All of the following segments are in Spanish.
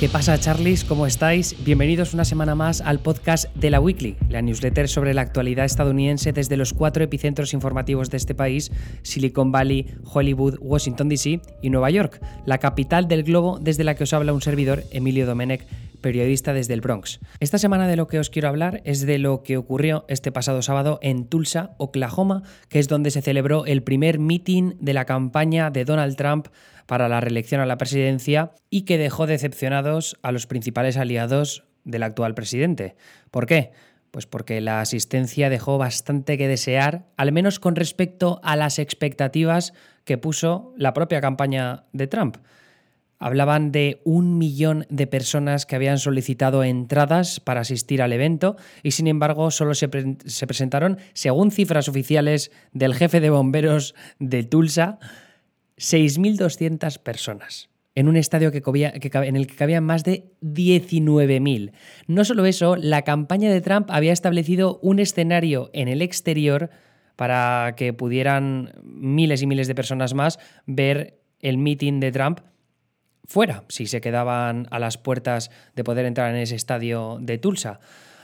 ¿Qué pasa, Charlies? ¿Cómo estáis? Bienvenidos una semana más al podcast de la Weekly, la newsletter sobre la actualidad estadounidense desde los cuatro epicentros informativos de este país: Silicon Valley, Hollywood, Washington DC y Nueva York, la capital del globo desde la que os habla un servidor, Emilio Domenech periodista desde el Bronx. Esta semana de lo que os quiero hablar es de lo que ocurrió este pasado sábado en Tulsa, Oklahoma, que es donde se celebró el primer meeting de la campaña de Donald Trump para la reelección a la presidencia y que dejó decepcionados a los principales aliados del actual presidente. ¿Por qué? Pues porque la asistencia dejó bastante que desear, al menos con respecto a las expectativas que puso la propia campaña de Trump. Hablaban de un millón de personas que habían solicitado entradas para asistir al evento y sin embargo solo se, presentaron, según cifras oficiales del jefe de bomberos de Tulsa, 6.200 personas en un estadio que en el que cabían más de 19.000. No solo eso, la campaña de Trump había establecido un escenario en el exterior para que pudieran miles y miles de personas más ver el meeting de Trump fuera, si se quedaban a las puertas de poder entrar en ese estadio de Tulsa.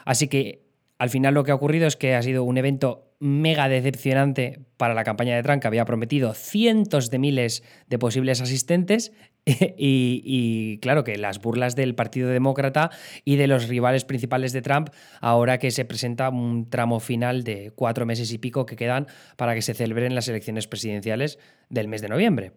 Así que al final lo que ha ocurrido es que ha sido un evento mega decepcionante para la campaña de Trump, que había prometido cientos de miles de posibles asistentes. Y, claro que las burlas del Partido Demócrata y de los rivales principales de Trump, ahora que se presenta un tramo final de cuatro meses y pico que quedan para que se celebren las elecciones presidenciales del mes de noviembre.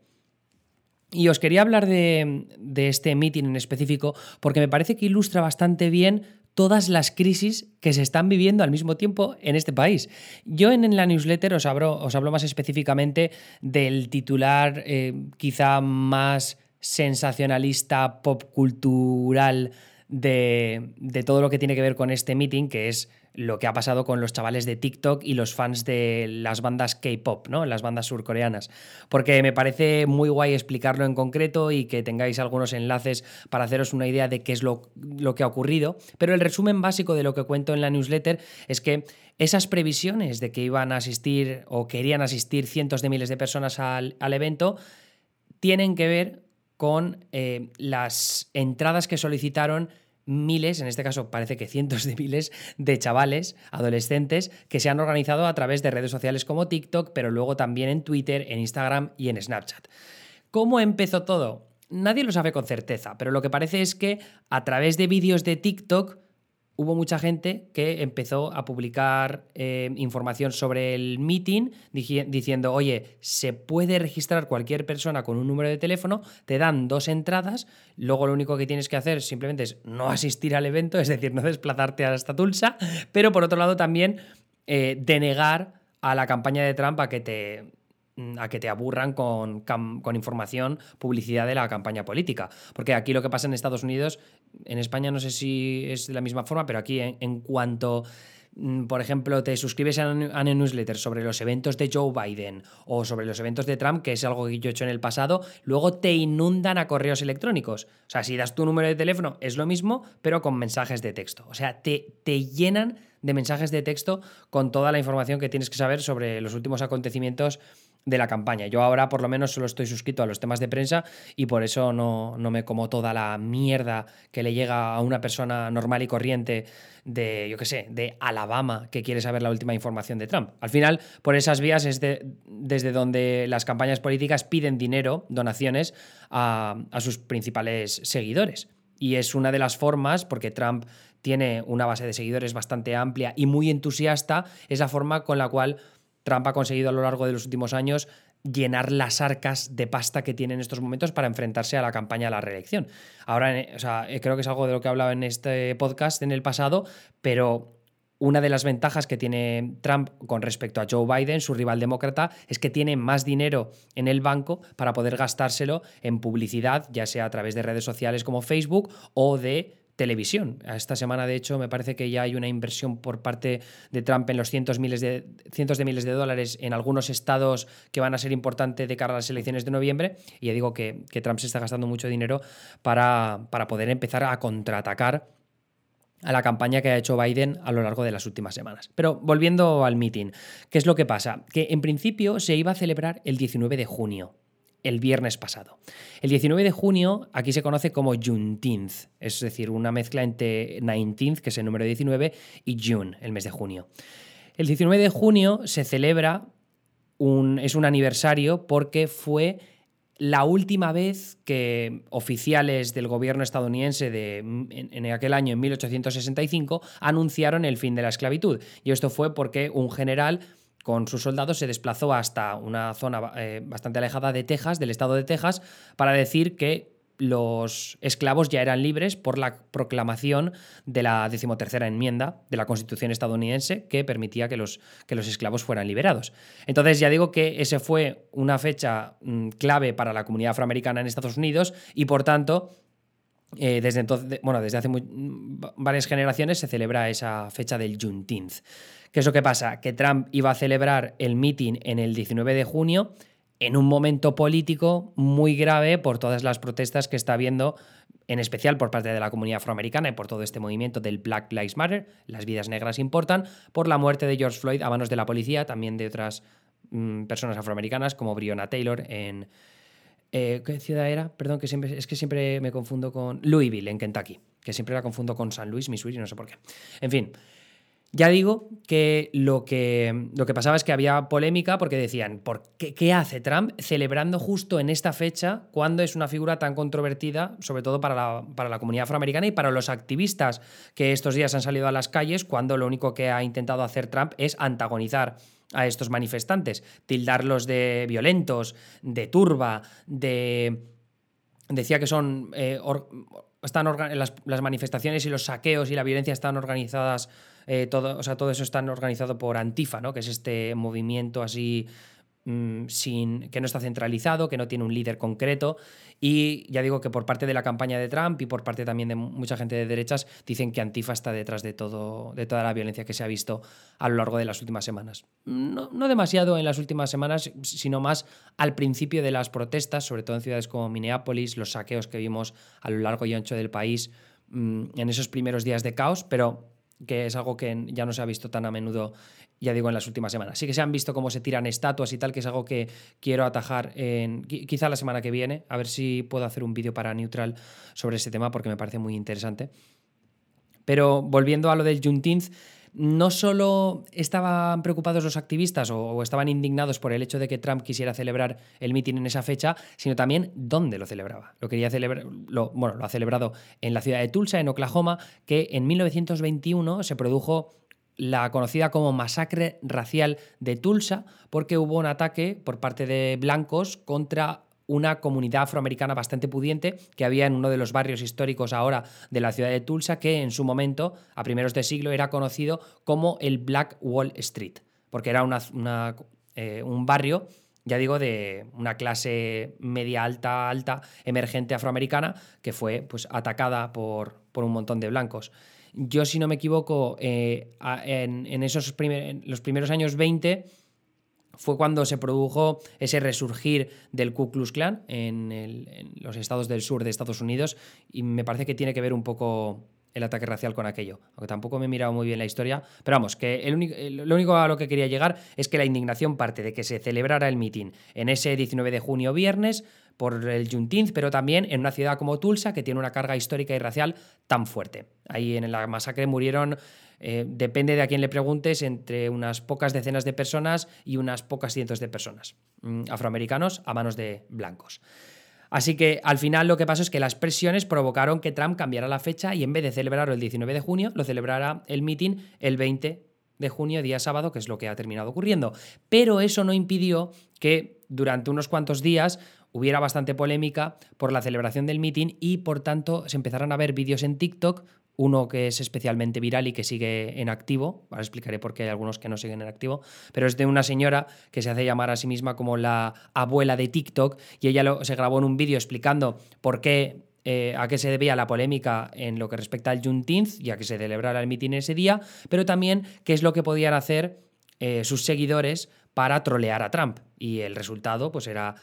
Y os quería hablar de, este meeting en específico porque me parece que ilustra bastante bien todas las crisis que se están viviendo al mismo tiempo en este país. Yo en, la newsletter os hablo, os hablo, más específicamente del titular eh, quizá más sensacionalista, pop cultural de, de todo lo que tiene que ver con este meeting, que es lo que ha pasado con los chavales de TikTok y los fans de las bandas K-pop, ¿no? Las bandas surcoreanas. Porque me parece muy guay explicarlo en concreto y que tengáis algunos enlaces para haceros una idea de qué es lo, lo que ha ocurrido. Pero el resumen básico de lo que cuento en la newsletter es que esas previsiones de que iban a asistir o querían asistir cientos de miles de personas al, evento tienen que ver con eh, las entradas que solicitaron miles, en este caso parece que cientos de miles de chavales, adolescentes, que se han organizado a través de redes sociales como TikTok, pero luego también en Twitter, en Instagram y en Snapchat. ¿Cómo empezó todo? Nadie lo sabe con certeza, pero lo que parece es que a través de vídeos de TikTok hubo mucha gente que empezó a publicar eh, información sobre el meeting diciendo, oye, se puede registrar cualquier persona con un número de teléfono, te dan dos entradas, luego lo único que tienes que hacer simplemente es no asistir al evento, es decir, no desplazarte hasta Tulsa, pero por otro lado también eh, denegar a la campaña de Trump a que te a que te aburran con, con, información, publicidad de la campaña política. Porque aquí lo que pasa en Estados Unidos en España no sé si es de la misma forma, pero aquí en, cuanto mm, por ejemplo, te suscribes a una newsletter sobre los eventos de Joe Biden o sobre los eventos de Trump, que es algo que yo he hecho en el pasado, luego te inundan a correos electrónicos. O sea, si das tu número de teléfono es lo mismo, pero con mensajes de texto. O sea, te, te llenan de mensajes de texto con toda la información que tienes que saber sobre los últimos acontecimientos de la campaña. Yo ahora por lo menos solo estoy suscrito a los temas de prensa y por eso no, no, me como toda la mierda que le llega a una persona normal y corriente de, yo qué sé, de Alabama que quiere saber la última información de Trump. Al final, por esas vías es desde donde las campañas políticas piden dinero, donaciones a, a sus principales seguidores. Y es una de las formas, porque Trump tiene una base de seguidores bastante amplia y muy entusiasta, es la forma con la cual Trump ha conseguido a lo largo de los últimos años llenar las arcas de pasta que tiene en estos momentos para enfrentarse a la campaña a la reelección. Ahora, eh, o sea, eh, creo que es algo de lo que he hablado en este podcast en el pasado, pero una de las ventajas que tiene Trump con respecto a Joe Biden, su rival demócrata, es que tiene más dinero en el banco para poder gastárselo en publicidad, ya sea a través de redes sociales como Facebook o de televisión. Esta semana, de hecho, me parece que ya hay una inversión por parte de Trump en los cientos, de, cientos de miles de dólares en algunos estados que van a ser importantes de cara a las elecciones de noviembre. Y ya digo que, Trump se está gastando mucho dinero para, para poder empezar a contraatacar a la campaña que ha hecho Biden a lo largo de las últimas semanas. Pero volviendo al meeting, ¿qué es lo que pasa? Que en principio se iba a celebrar el 19 de junio el viernes pasado. El 19 de junio aquí se conoce como Juneteenth, es decir, una mezcla entre 19th, que es el número 19, y June, el mes de junio. El 19 de junio se celebra, es un aniversario porque fue la última vez que oficiales del gobierno estadounidense de, en, aquel año, en 1865, anunciaron el fin de la esclavitud. Y esto fue porque un general con sus soldados se desplazó hasta una zona eh, bastante alejada de Texas, del estado de Texas, para decir que los esclavos ya eran libres por la proclamación de la decimotercera enmienda de la Constitución estadounidense que permitía que los, que los esclavos fueran liberados. Entonces ya digo que ese fue una fecha mm, clave para la comunidad afroamericana en Estados Unidos y por tanto eh, desde entonces, bueno, desde hace mm, varias generaciones se celebra esa fecha del Juneteenth. ¿Qué es lo que pasa? Que Trump iba a celebrar el meeting en el 19 de junio en un momento político muy grave por todas las protestas que está habiendo, en especial por parte de la comunidad afroamericana y por todo este movimiento del Black Lives Matter, las vidas negras importan, por la muerte de George Floyd a manos de la policía, también de otras mm, personas afroamericanas como Breonna Taylor en... Eh, ¿Qué ciudad era? Perdón, que siempre, es que siempre me confundo con Louisville, en Kentucky, que siempre la confundo con San Luis, Missouri, no sé por qué. En fin, ya digo que lo, que lo que pasaba es que había polémica porque decían, ¿por qué, hace Trump celebrando justo en esta fecha cuando es una figura tan controvertida, sobre todo para la, para la comunidad afroamericana y para los activistas que estos días han salido a las calles cuando lo único que ha intentado hacer Trump es antagonizar a estos manifestantes, tildarlos de violentos, de turba, de... Decía que son... Eh, están las, las manifestaciones y los saqueos y la violencia están organizadas eh, todo, o sea, todo eso está organizado por Antifa, ¿no? que es este movimiento así mm, sin, que no está centralizado, que no tiene un líder concreto. Y ya digo que por parte de la campaña de Trump y por parte también de mucha gente de derechas dicen que Antifa está detrás de, todo, de toda la violencia que se ha visto a lo largo de las últimas semanas. No, no demasiado en las últimas semanas, sino más al principio de las protestas, sobre todo en ciudades como Minneapolis, los saqueos que vimos a lo largo y ancho del país mm, en esos primeros días de caos, pero que es algo que ya no se ha visto tan a menudo, ya digo, en las últimas semanas. Sí que se han visto cómo se tiran estatuas y tal, que es algo que quiero atajar en, quizá la semana que viene, a ver si puedo hacer un vídeo para Neutral sobre ese tema, porque me parece muy interesante. Pero volviendo a lo del Juneteenth, no solo estaban preocupados los activistas o, estaban indignados por el hecho de que Trump quisiera celebrar el mitin en esa fecha, sino también dónde lo celebraba. Lo quería celebrar, lo, bueno, lo ha celebrado en la ciudad de Tulsa, en Oklahoma, que en 1921 se produjo la conocida como masacre racial de Tulsa, porque hubo un ataque por parte de blancos contra una comunidad afroamericana bastante pudiente que había en uno de los barrios históricos ahora de la ciudad de Tulsa, que en su momento, a primeros de siglo, era conocido como el Black Wall Street, porque era una, eh, un barrio ya digo, de una clase media alta, alta, emergente afroamericana, que fue pues, atacada por, por un montón de blancos. Yo, si no me equivoco, eh, en, esos los primeros años 20 fue cuando se produjo ese resurgir del Ku Klux Klan en, los estados del sur de Estados Unidos y me parece que tiene que ver un poco el ataque racial con aquello. Aunque tampoco me he mirado muy bien la historia. Pero vamos, que lo único a lo que quería llegar es que la indignación parte de que se celebrara el mitin en ese 19 de junio viernes por el Juneteenth, pero también en una ciudad como Tulsa que tiene una carga histórica y racial tan fuerte. Ahí en la masacre murieron eh, depende de a quién le preguntes, entre unas pocas decenas de personas y unas pocas cientos de personas mm, afroamericanos a manos de blancos. Así que al final lo que pasó es que las presiones provocaron que Trump cambiara la fecha y en vez de celebrarlo el 19 de junio, lo celebrara el meeting el 20 de junio, día sábado, que es lo que ha terminado ocurriendo. Pero eso no impidió que durante unos cuantos días hubiera bastante polémica por la celebración del meeting y por tanto se empezaron a ver vídeos en TikTok uno que es especialmente viral y que sigue en activo, ahora explicaré por qué hay algunos que no siguen en activo, pero es de una señora que se hace llamar a sí misma como la abuela de TikTok y ella se grabó en un vídeo explicando por qué eh, a qué se debía la polémica en lo que respecta al Juneteenth, ya que se celebrara el mitin ese día, pero también qué es lo que podían hacer eh, sus seguidores para trolear a Trump. Y el resultado pues era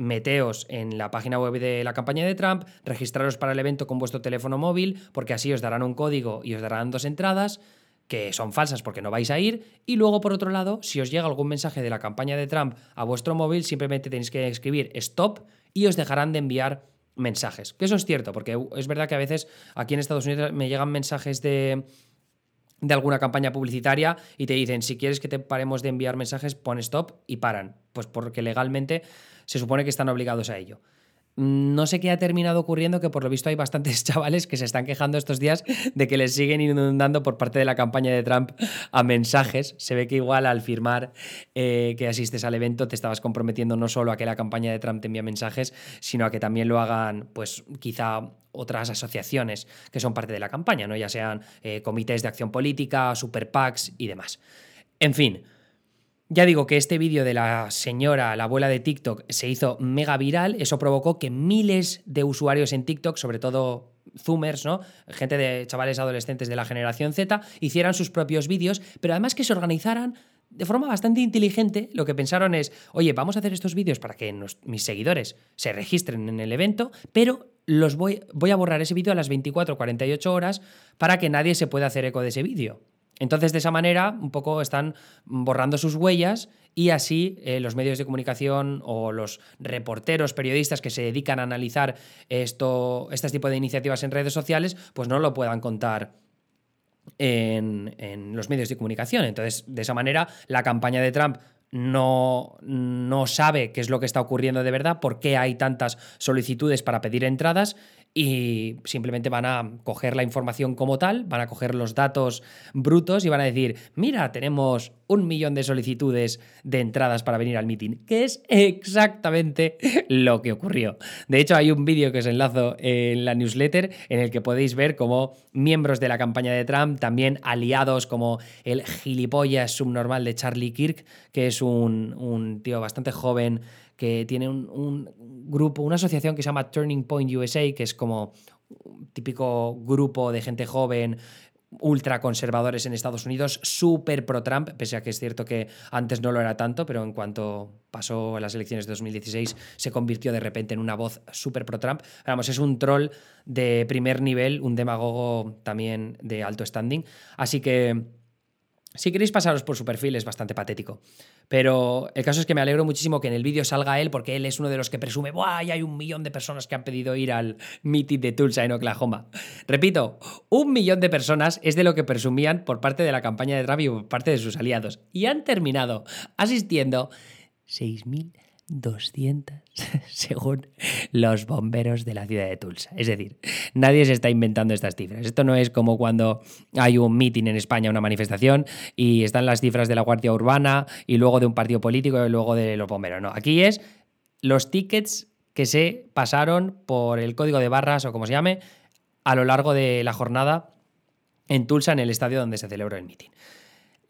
meteos en la página web de la campaña de Trump, registraros para el evento con vuestro teléfono móvil, porque así os darán un código y os darán dos entradas. que son falsas porque no vais a ir. Y luego, por otro lado, si os llega algún mensaje de la campaña de Trump a vuestro móvil, simplemente tenéis que escribir stop y os dejarán de enviar mensajes. Que eso es cierto, porque es verdad que a veces aquí en Estados Unidos me llegan mensajes de de alguna campaña publicitaria y te dicen, si quieres que te paremos de enviar mensajes, pon stop y paran. Pues porque legalmente se supone que están obligados a ello. No sé qué ha terminado ocurriendo, que por lo visto hay bastantes chavales que se están quejando estos días de que les siguen inundando por parte de la campaña de Trump a mensajes. Se ve que igual al firmar eh, que asistes al evento te estabas comprometiendo no solo a que la campaña de Trump te envíe mensajes, sino a que también lo hagan, pues quizá otras asociaciones que son parte de la campaña, ¿no? ya sean eh, comités de acción política, super PACs y demás. En fin, ya digo que este vídeo de la señora, la abuela de TikTok, se hizo mega viral. Eso provocó que miles de usuarios en TikTok, sobre todo Zoomers, ¿no? Gente de chavales adolescentes de la generación Z, hicieran sus propios vídeos, pero además que se organizaran de forma bastante inteligente. Lo que pensaron es, oye, vamos a hacer estos vídeos para que mis seguidores se registren en el evento, pero los voy, a borrar ese vídeo a las 24 o 48 horas para que nadie se pueda hacer eco de ese vídeo. Entonces, de esa manera, un poco están borrando sus huellas y así eh, los medios de comunicación o los reporteros, periodistas que se dedican a analizar esto, este tipo de iniciativas en redes sociales, pues no lo puedan contar en, en, los medios de comunicación. Entonces, de esa manera, la campaña de Trump no, no sabe qué es lo que está ocurriendo de verdad, por qué hay tantas solicitudes para pedir entradas y simplemente van a coger la información como tal, van a coger los datos brutos y van a decir, mira, tenemos un millón de solicitudes de entradas para venir al meeting, que es exactamente lo que ocurrió. De hecho, hay un vídeo que os enlazo en la newsletter en el que podéis ver cómo miembros de la campaña de Trump, también aliados como el gilipollas subnormal de Charlie Kirk, que es un, un tío bastante joven que tiene un, grupo, una asociación que se llama Turning Point USA, que es como un típico grupo de gente joven ultraconservadores en Estados Unidos, súper pro-Trump, pese a que es cierto que antes no lo era tanto, pero en cuanto pasó las elecciones de 2016 se convirtió de repente en una voz súper pro-Trump. Vamos, es un troll de primer nivel, un demagogo también de alto standing. Así que si queréis pasaros por su perfil es bastante patético. Pero el caso es que me alegro muchísimo que en el vídeo salga él porque él es uno de los que presume, ¡buah! hay un millón de personas que han pedido ir al meeting de Tulsa en Oklahoma. Repito, un millón de personas es de lo que presumían por parte de la campaña de Trump y por parte de sus aliados. Y han terminado asistiendo 6.000 200 según los bomberos de la ciudad de Tulsa. Es decir, nadie se está inventando estas cifras. Esto no es como cuando hay un meeting en España, una manifestación, y están las cifras de la Guardia Urbana y luego de un partido político y luego de los bomberos. No, aquí es los tickets que se pasaron por el código de barras o como se llame a lo largo de la jornada en Tulsa, en el estadio donde se celebró el meeting.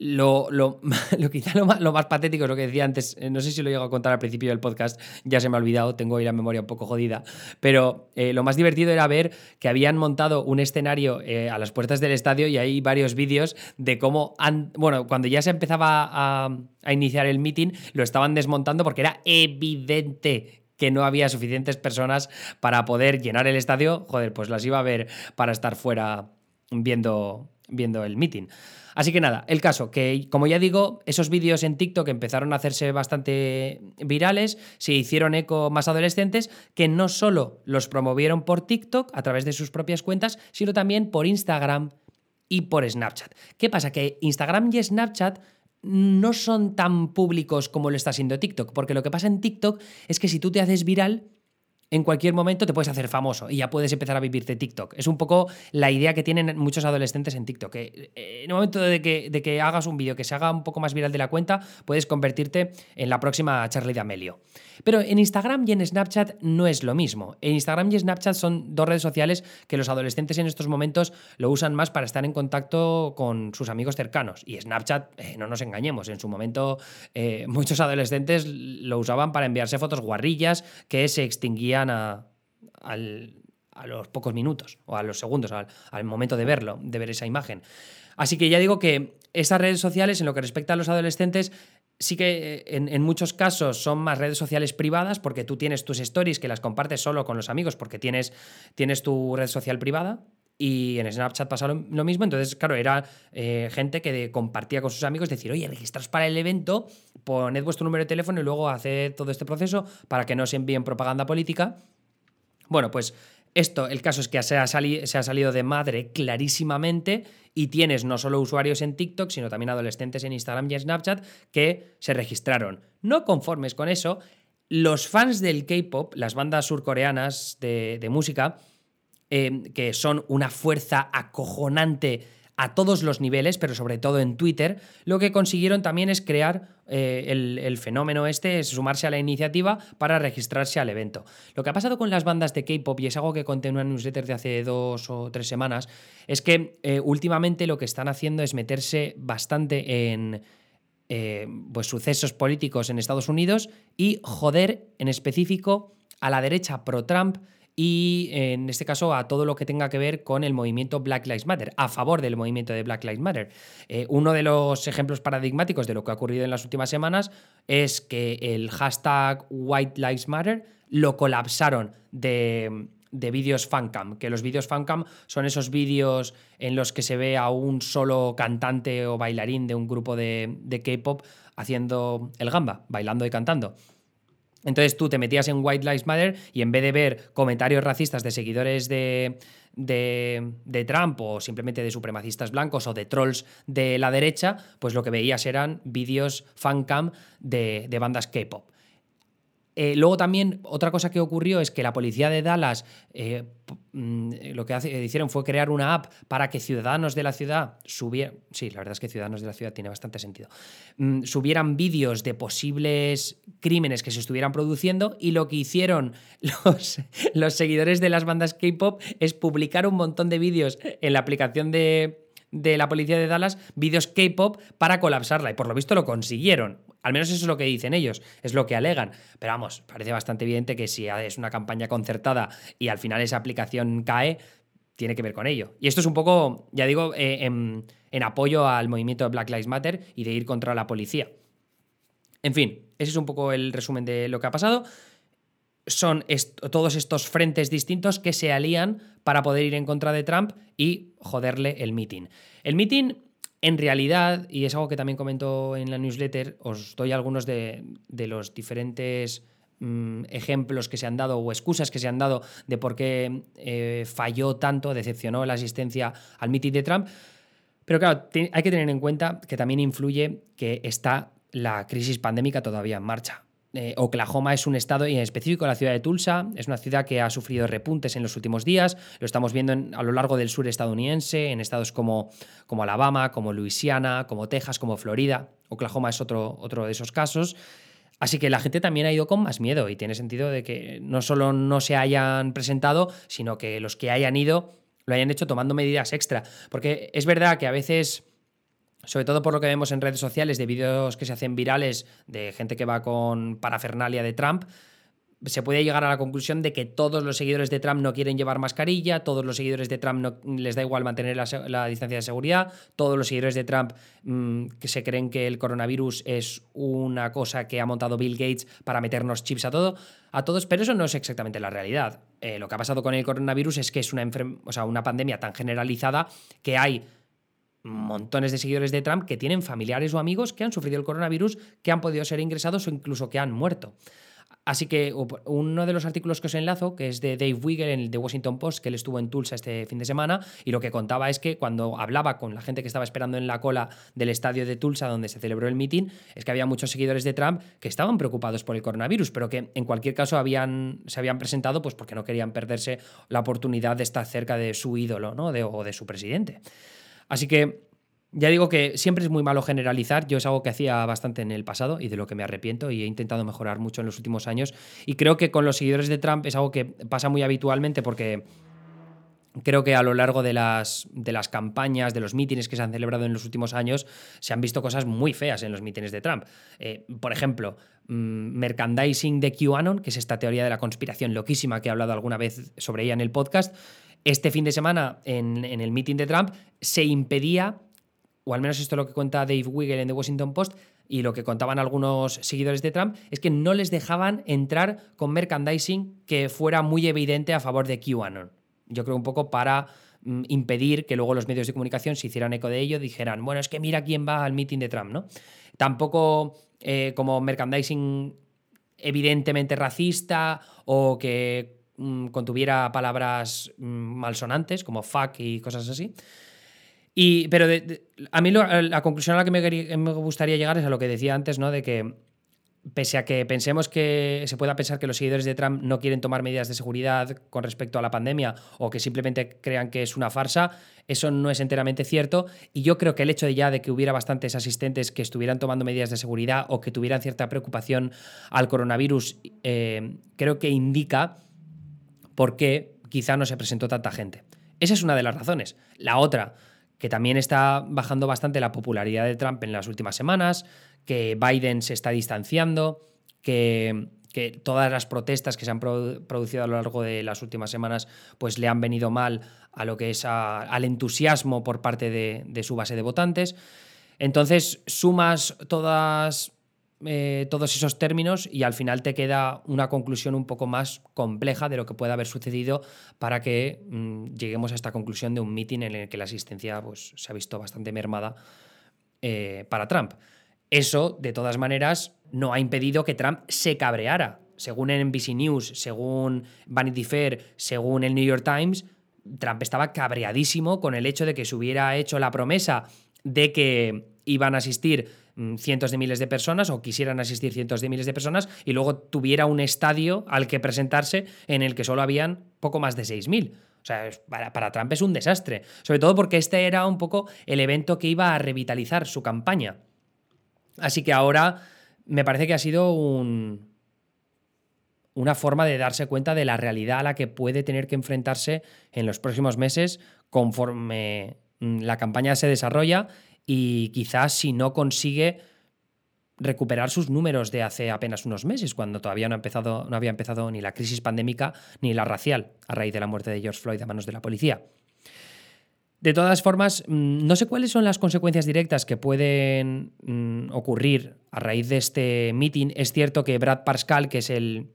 Lo, lo, lo quizá lo más, patético es lo que decía antes, eh, no sé si lo llego a contar al principio del podcast, ya se me ha olvidado, tengo ahí la memoria un poco jodida, pero eh, lo más divertido era ver que habían montado un escenario eh, a las puertas del estadio y hay varios vídeos de cómo, han, bueno, cuando ya se empezaba a, a iniciar el meeting, lo estaban desmontando porque era evidente que no había suficientes personas para poder llenar el estadio, joder, pues las iba a ver para estar fuera viendo, viendo el meeting. Así que nada, el caso, que como ya digo, esos vídeos en TikTok empezaron a hacerse bastante virales, se hicieron eco más adolescentes que no solo los promovieron por TikTok a través de sus propias cuentas, sino también por Instagram y por Snapchat. ¿Qué pasa? Que Instagram y Snapchat no son tan públicos como lo está siendo TikTok, porque lo que pasa en TikTok es que si tú te haces viral, en cualquier momento te puedes hacer famoso y ya puedes empezar a vivir de TikTok. Es un poco la idea que tienen muchos adolescentes en TikTok. Que eh, en el momento de que, de que hagas un vídeo que se haga un poco más viral de la cuenta, puedes convertirte en la próxima Charlie D'Amelio. Pero en Instagram y en Snapchat no es lo mismo. En Instagram y Snapchat son dos redes sociales que los adolescentes en estos momentos lo usan más para estar en contacto con sus amigos cercanos. Y Snapchat, eh, no nos engañemos, en su momento eh, muchos adolescentes lo usaban para enviarse fotos guarrillas que se extinguían a, los pocos minutos o a los segundos, al, momento de verlo, de ver esa imagen. Así que ya digo que esas redes sociales, en lo que respecta a los adolescentes, sí que eh, en, muchos casos son más redes sociales privadas porque tú tienes tus stories que las compartes solo con los amigos porque tienes, tienes tu red social privada. Y en Snapchat pasó lo mismo. Entonces, claro, era eh, gente que compartía con sus amigos, decir, oye, registraos para el evento, poned vuestro número de teléfono y luego haced todo este proceso para que no se envíen propaganda política. Bueno, pues esto, el caso es que se ha, se ha, salido de madre clarísimamente y tienes no solo usuarios en TikTok, sino también adolescentes en Instagram y en Snapchat que se registraron. No conformes con eso, los fans del K-Pop, las bandas surcoreanas de música, Em, que son una fuerza acojonante a todos los niveles, pero sobre todo en Twitter, lo que consiguieron también es crear eh, el, fenómeno este, es sumarse a la iniciativa para registrarse al evento. Lo que ha pasado con las bandas de K-Pop, y es algo que conté en una newsletter de hace dos o tres semanas, es que eh, últimamente lo que están haciendo es meterse bastante en... Eh, pues sucesos políticos en Estados Unidos y joder en específico a la derecha pro-Trump y en este caso a todo lo que tenga que ver con el movimiento Black Lives Matter, a favor del movimiento de Black Lives Matter. Eh, uno de los ejemplos paradigmáticos de lo que ha ocurrido en las últimas semanas es que el hashtag White Lives Matter lo colapsaron de, vídeos fancam, que los vídeos fancam son esos vídeos en los que se ve a un solo cantante o bailarín de un grupo de, de K-pop haciendo el gamba, bailando y cantando. Entonces tú te metías en White Lives Matter y en vez de ver comentarios racistas de seguidores de, de, Trump o simplemente de supremacistas blancos o de trolls de la derecha, pues lo que veías eran vídeos fancam de, de bandas K-pop. Eh, luego también otra cosa que ocurrió es que la policía de Dallas eh, mm, lo que hicieron fue crear una app para que ciudadanos de la ciudad subieran, sí, la verdad es que ciudadanos de la ciudad tiene bastante sentido, mm, subieran vídeos de posibles crímenes que se estuvieran produciendo y lo que hicieron los, los seguidores de las bandas K-Pop es publicar un montón de vídeos en la aplicación de de la policía de Dallas vídeos K-pop para colapsarla y por lo visto lo consiguieron. Al menos eso es lo que dicen ellos, es lo que alegan. Pero vamos, parece bastante evidente que si es una campaña concertada y al final esa aplicación cae, tiene que ver con ello. Y esto es un poco, ya digo, eh, en, apoyo al movimiento de Black Lives Matter y de ir contra la policía. En fin, ese es un poco el resumen de lo que ha pasado. Son todos estos frentes distintos que se alían para poder ir en contra de Trump y joderle el meeting. El meeting en realidad, y es algo que también comento en la newsletter, os doy algunos de, los diferentes mm, ejemplos que se han dado o excusas que se han dado de por qué eh, falló tanto, decepcionó la asistencia al meeting de Trump. Pero claro, hay que tener en cuenta que también influye que está la crisis pandémica todavía en marcha. Eh, Oklahoma es un estado, y en específico la ciudad de Tulsa, es una ciudad que ha sufrido repuntes en los últimos días, lo estamos viendo a lo largo del sur estadounidense, en estados como, como Alabama, como Luisiana, como Texas, como Florida. Oklahoma es otro, otro de esos casos. Así que la gente también ha ido con más miedo y tiene sentido de que no solo no se hayan presentado, sino que los que hayan ido lo hayan hecho tomando medidas extra. Porque es verdad que a veces sobre todo por lo que vemos en redes sociales de vídeos que se hacen virales de gente que va con parafernalia de Trump, se puede llegar a la conclusión de que todos los seguidores de Trump no quieren llevar mascarilla, todos los seguidores de Trump no, les da igual mantener la, distancia de seguridad, todos los seguidores de Trump mm, que se creen que el coronavirus es una cosa que ha montado Bill Gates para meternos chips a todo, a todos, pero eso no es exactamente la realidad. Eh, lo que ha pasado con el coronavirus es que es una, o sea, una pandemia tan generalizada que hay montones de seguidores de Trump que tienen familiares o amigos que han sufrido el coronavirus, que han podido ser ingresados o incluso que han muerto. Así que uno de los artículos que os enlazo, que es de Dave Wigger en el The Washington Post, que él estuvo en Tulsa este fin de semana, y lo que contaba es que cuando hablaba con la gente que estaba esperando en la cola del estadio de Tulsa donde se celebró el meeting, es que había muchos seguidores de Trump que estaban preocupados por el coronavirus, pero que en cualquier caso habían, se habían presentado pues porque no querían perderse la oportunidad de estar cerca de su ídolo ¿no? o de su presidente. Así que ya digo que siempre es muy malo generalizar, yo es algo que hacía bastante en el pasado y de lo que me arrepiento y he intentado mejorar mucho en los últimos años y creo que con los seguidores de Trump es algo que pasa muy habitualmente porque creo que a lo largo de las, de las campañas, de los mítines que se han celebrado en los últimos años, se han visto cosas muy feas en los mítines de Trump. Eh, por ejemplo, mm, merchandising de QAnon, que es esta teoría de la conspiración loquísima que he hablado alguna vez sobre ella en el podcast, este fin de semana, en, el meeting de Trump, se impedía, o al menos esto es lo que cuenta Dave Wiggle en The Washington Post, y lo que contaban algunos seguidores de Trump, es que no les dejaban entrar con merchandising que fuera muy evidente a favor de QAnon. Yo creo un poco para mm, impedir que luego los medios de comunicación se hicieran eco de ello, dijeran, bueno, es que mira quién va al meeting de Trump, ¿no? Tampoco eh, como merchandising evidentemente racista o que contuviera palabras mm, malsonantes como fuck y cosas así. Y, pero a mí la conclusión a la que me, me, gustaría llegar es a lo que decía antes, ¿no? De que pese a que pensemos que se pueda pensar que los seguidores de Trump no quieren tomar medidas de seguridad con respecto a la pandemia o que simplemente crean que es una farsa, eso no es enteramente cierto. Y yo creo que el hecho de ya de que hubiera bastantes asistentes que estuvieran tomando medidas de seguridad o que tuvieran cierta preocupación al coronavirus, eh, creo que indica por qué quizá no se presentó tanta gente. Esa es una de las razones. La otra, que también está bajando bastante la popularidad de Trump en las últimas semanas, que Biden se está distanciando, que, todas las protestas que se han producido a lo largo de las últimas semanas pues le han venido mal a lo que es al entusiasmo por parte de, su base de votantes. Entonces sumas todas, eh, todos esos términos y al final te queda una conclusión un poco más compleja de lo que puede haber sucedido para que mm, lleguemos a esta conclusión de un meeting en el que la asistencia pues, se ha visto bastante mermada eh, para Trump. Eso, de todas maneras, no ha impedido que Trump se cabreara. Según NBC News, según Vanity Fair, según el New York Times, Trump estaba cabreadísimo con el hecho de que se hubiera hecho la promesa de que iban a asistir cientos de miles de personas o quisieran asistir cientos de miles de personas y luego tuviera un estadio al que presentarse en el que solo habían poco más de 6.000. O sea, para, para, Trump es un desastre. Sobre todo porque este era un poco el evento que iba a revitalizar su campaña. Así que ahora me parece que ha sido un, una forma de darse cuenta de la realidad a la que puede tener que enfrentarse en los próximos meses conforme mm, la campaña se desarrolla y quizás si no consigue recuperar sus números de hace apenas unos meses, cuando todavía no, ha empezado, no había empezado ni la crisis pandémica ni la racial a raíz de la muerte de George Floyd a manos de la policía. De todas formas, mm, no sé cuáles son las consecuencias directas que pueden mm, ocurrir a raíz de este meeting. Es cierto que Brad Parscale, que es el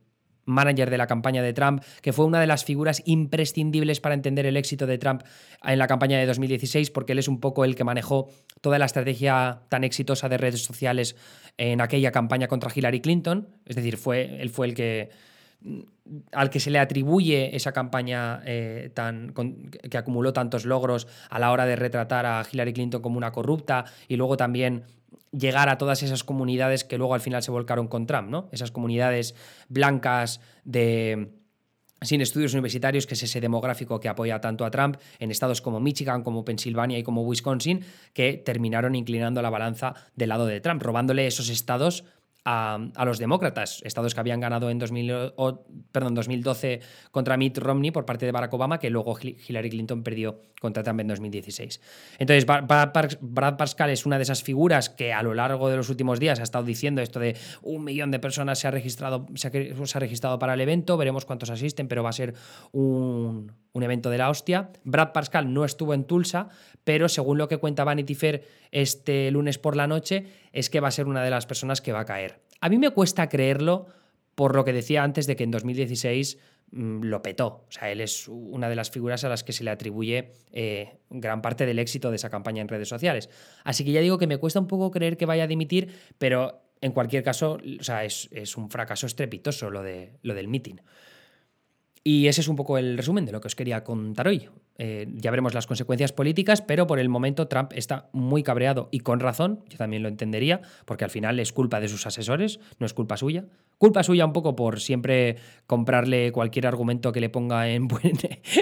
manager de la campaña de Trump, que fue una de las figuras imprescindibles para entender el éxito de Trump en la campaña de 2016, porque él es un poco el que manejó toda la estrategia tan exitosa de redes sociales en aquella campaña contra Hillary Clinton. Es decir, fue, él fue el que al que se le atribuye esa campaña eh, tan, que acumuló tantos logros a la hora de retratar a Hillary Clinton como una corrupta y luego también llegar a todas esas comunidades que luego al final se volcaron con Trump, ¿no? Esas comunidades blancas de sin estudios universitarios, que es ese demográfico que apoya tanto a Trump en estados como Michigan, como Pensilvania y como Wisconsin, que terminaron inclinando la balanza del lado de Trump, robándole esos estados a, los demócratas, estados que habían ganado en 2000, perdón, 2012 contra Mitt Romney por parte de Barack Obama, que luego Hillary Clinton perdió contra Trump en 2016. Entonces, Brad Pascal es una de esas figuras que a lo largo de los últimos días ha estado diciendo esto de un millón de personas se ha registrado, se ha, registrado para el evento, veremos cuántos asisten, pero va a ser un, un evento de la hostia. Brad Pascal no estuvo en Tulsa, pero según lo que cuenta Vanity Fair este lunes por la noche, es que va a ser una de las personas que va a caer. A mí me cuesta creerlo por lo que decía antes de que en 2016 mm, lo petó. O sea, él es una de las figuras a las que se le atribuye eh, gran parte del éxito de esa campaña en redes sociales. Así que ya digo que me cuesta un poco creer que vaya a dimitir, pero en cualquier caso, o sea, es, es un fracaso estrepitoso lo, de, lo del meeting. Y ese es un poco el resumen de lo que os quería contar hoy. Eh, ya veremos las consecuencias políticas, pero por el momento Trump está muy cabreado y con razón, yo también lo entendería, porque al final es culpa de sus asesores, no es culpa suya. Culpa suya un poco por siempre comprarle cualquier argumento que le ponga en buen,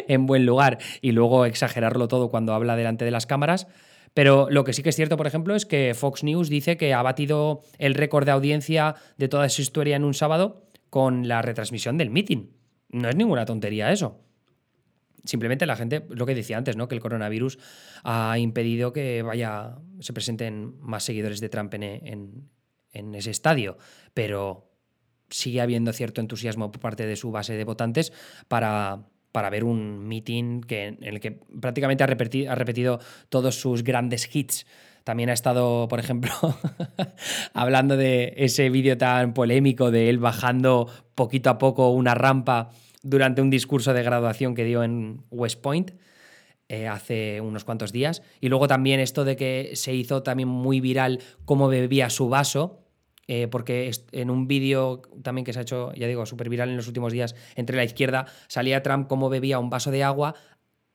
en buen lugar y luego exagerarlo todo cuando habla delante de las cámaras. Pero lo que sí que es cierto, por ejemplo, es que Fox News dice que ha batido el récord de audiencia de toda su historia en un sábado con la retransmisión del meeting. No es ninguna tontería eso. Simplemente la gente, lo que decía antes, ¿no? Que el coronavirus ha impedido que vaya, se presenten más seguidores de Trump en, ese estadio. Pero sigue habiendo cierto entusiasmo por parte de su base de votantes para, para ver un meeting que, en el que prácticamente ha repetido, ha repetido todos sus grandes hits. También ha estado, por ejemplo, hablando de ese vídeo tan polémico de él bajando poquito a poco una rampa durante un discurso de graduación que dio en West Point. eh, hace unos cuantos días. Y luego también esto de que se hizo también muy viral cómo bebía su vaso. Eh, porque en un vídeo también que se ha hecho, ya digo, súper viral en los últimos días, entre la izquierda, salía Trump cómo bebía un vaso de agua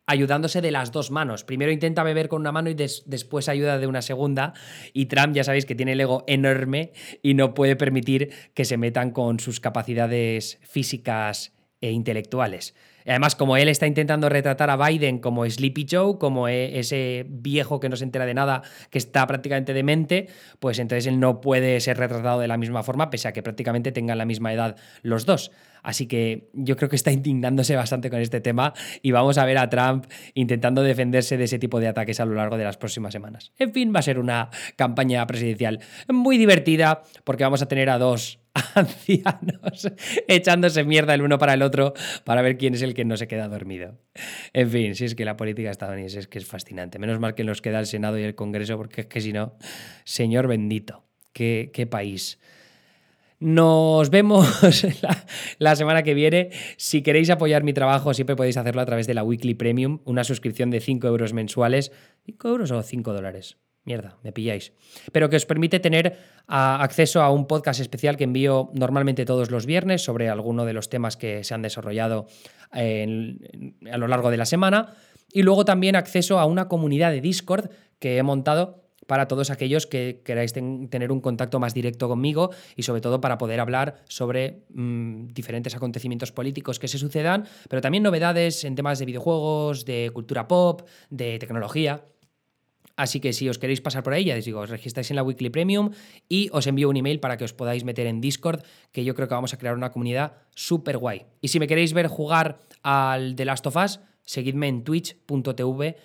ayudándose de las dos manos. Primero intenta beber con una mano y después ayuda de una segunda. Y Trump ya sabéis que tiene el ego enorme y no puede permitir que se metan con sus capacidades físicas e intelectuales. Además, como él está intentando retratar a Biden como Sleepy Joe, como e, ese viejo que no se entera de nada, que está prácticamente demente, pues entonces él no puede ser retratado de la misma forma, pese a que prácticamente tengan la misma edad los dos. Así que yo creo que está indignándose bastante con este tema y vamos a ver a Trump intentando defenderse de ese tipo de ataques a lo largo de las próximas semanas. En fin, va a ser una campaña presidencial muy divertida porque vamos a tener a dos ancianos echándose mierda el uno para el otro para ver quién es el que no se queda dormido. En fin, si es que la política estadounidense es que es fascinante. Menos mal que nos queda el Senado y el Congreso, porque es que si no, señor bendito, qué, qué país. Nos vemos la, la, semana que viene. Si queréis apoyar mi trabajo, siempre podéis hacerlo a través de la Weekly Premium, una suscripción de 5 euros mensuales. ¿5 euros o 5 dólares? Mierda, me pilláis. Pero que os permite tener ah, acceso a un podcast especial que envío normalmente todos los viernes sobre alguno de los temas que se han desarrollado a lo largo de la semana. Y luego también acceso a una comunidad de Discord que he montado para todos aquellos que queráis tener un contacto más directo conmigo y sobre todo para poder hablar sobre mm, diferentes acontecimientos políticos que se sucedan, pero también novedades en temas de videojuegos, de cultura pop, de tecnología. Así que si os queréis pasar por ahí, ya os digo, os registráis en la Weekly Premium y os envío un email para que os podáis meter en Discord, que yo creo que vamos a crear una comunidad súper guay. Y si me queréis ver jugar al The Last of Us, seguidme en twitch.tv.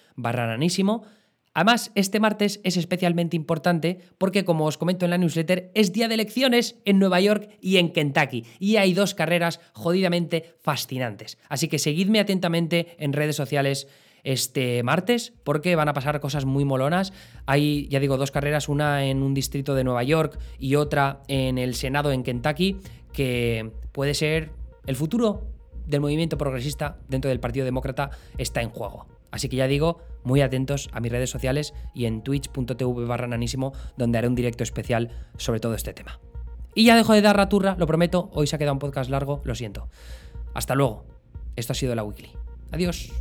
Además, este martes es especialmente importante porque, como os comento en la newsletter, es día de elecciones en Nueva York y en Kentucky. Y hay dos carreras jodidamente fascinantes. Así que seguidme atentamente en redes sociales este martes porque van a pasar cosas muy molonas. Hay, ya digo, dos carreras, una en un distrito de Nueva York y otra en el Senado en Kentucky, que puede ser el futuro del movimiento progresista dentro del Partido Demócrata está en juego. Así que ya digo, muy atentos a mis redes sociales y en twitch.tv barra nanísimo, donde haré un directo especial sobre todo este tema. Y ya dejo de dar raturra, lo prometo, hoy se ha quedado un podcast largo, lo siento. Hasta luego. Esto ha sido la Weekly. Adiós.